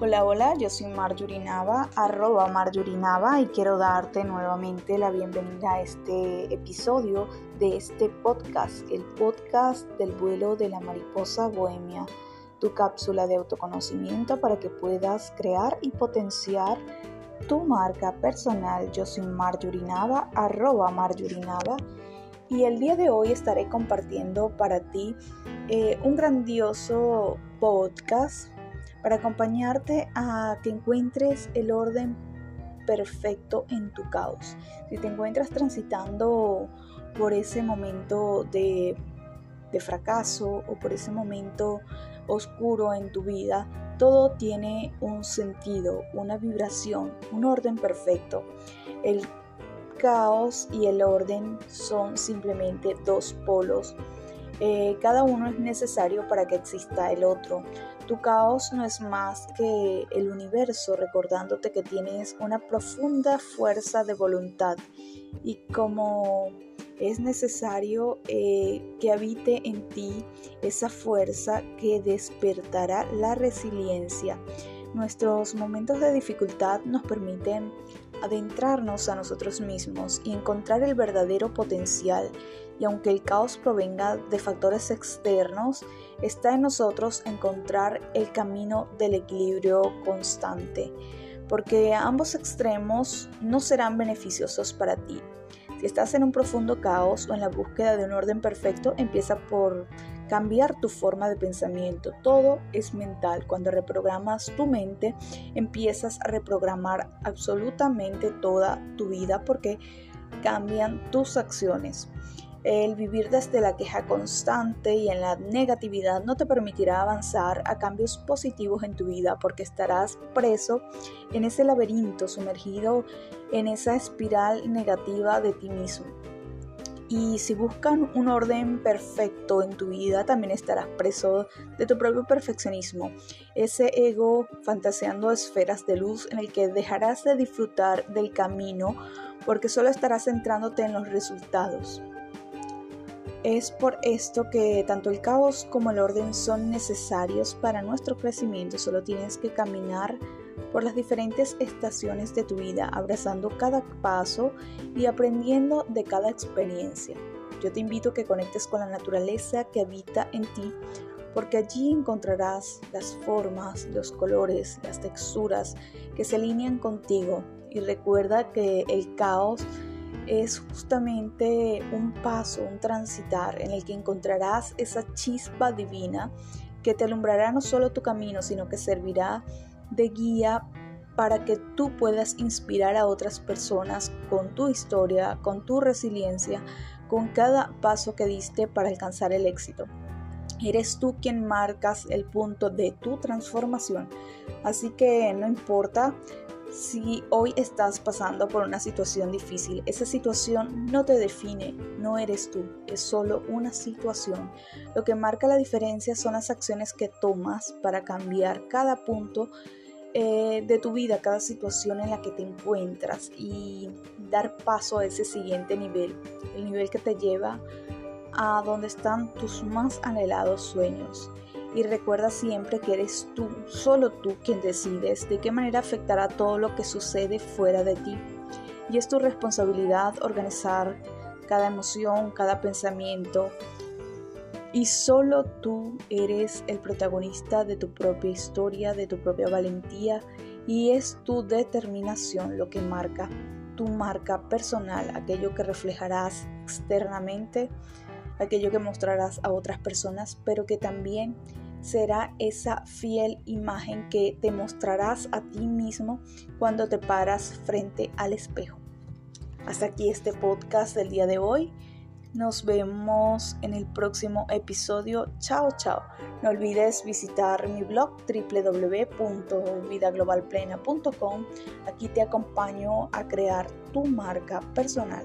Hola, hola, yo soy Marjurinava, arroba Marjurinava y quiero darte nuevamente la bienvenida a este episodio de este podcast, el podcast del vuelo de la mariposa bohemia, tu cápsula de autoconocimiento para que puedas crear y potenciar tu marca personal. Yo soy Marjurinava, arroba Marjurinava y el día de hoy estaré compartiendo para ti eh, un grandioso podcast para acompañarte a que encuentres el orden perfecto en tu caos. Si te encuentras transitando por ese momento de, de fracaso o por ese momento oscuro en tu vida, todo tiene un sentido, una vibración, un orden perfecto. El caos y el orden son simplemente dos polos. Eh, cada uno es necesario para que exista el otro. Tu caos no es más que el universo recordándote que tienes una profunda fuerza de voluntad y como es necesario eh, que habite en ti esa fuerza que despertará la resiliencia. Nuestros momentos de dificultad nos permiten adentrarnos a nosotros mismos y encontrar el verdadero potencial. Y aunque el caos provenga de factores externos, está en nosotros encontrar el camino del equilibrio constante, porque ambos extremos no serán beneficiosos para ti. Si estás en un profundo caos o en la búsqueda de un orden perfecto, empieza por cambiar tu forma de pensamiento. Todo es mental. Cuando reprogramas tu mente, empiezas a reprogramar absolutamente toda tu vida porque cambian tus acciones. El vivir desde la queja constante y en la negatividad no te permitirá avanzar a cambios positivos en tu vida porque estarás preso en ese laberinto, sumergido en esa espiral negativa de ti mismo. Y si buscan un orden perfecto en tu vida, también estarás preso de tu propio perfeccionismo, ese ego fantaseando esferas de luz en el que dejarás de disfrutar del camino porque solo estarás centrándote en los resultados. Es por esto que tanto el caos como el orden son necesarios para nuestro crecimiento, solo tienes que caminar por las diferentes estaciones de tu vida, abrazando cada paso y aprendiendo de cada experiencia. Yo te invito a que conectes con la naturaleza que habita en ti, porque allí encontrarás las formas, los colores, las texturas que se alinean contigo. Y recuerda que el caos es justamente un paso, un transitar en el que encontrarás esa chispa divina que te alumbrará no solo tu camino, sino que servirá de guía para que tú puedas inspirar a otras personas con tu historia, con tu resiliencia, con cada paso que diste para alcanzar el éxito. Eres tú quien marcas el punto de tu transformación. Así que no importa si hoy estás pasando por una situación difícil, esa situación no te define, no eres tú, es solo una situación. Lo que marca la diferencia son las acciones que tomas para cambiar cada punto eh, de tu vida, cada situación en la que te encuentras y dar paso a ese siguiente nivel, el nivel que te lleva a donde están tus más anhelados sueños y recuerda siempre que eres tú, solo tú quien decides de qué manera afectará todo lo que sucede fuera de ti. Y es tu responsabilidad organizar cada emoción, cada pensamiento. Y solo tú eres el protagonista de tu propia historia, de tu propia valentía y es tu determinación lo que marca tu marca personal, aquello que reflejarás externamente, aquello que mostrarás a otras personas, pero que también será esa fiel imagen que te mostrarás a ti mismo cuando te paras frente al espejo. Hasta aquí este podcast del día de hoy. Nos vemos en el próximo episodio. Chao, chao. No olvides visitar mi blog www.vidaglobalplena.com. Aquí te acompaño a crear tu marca personal.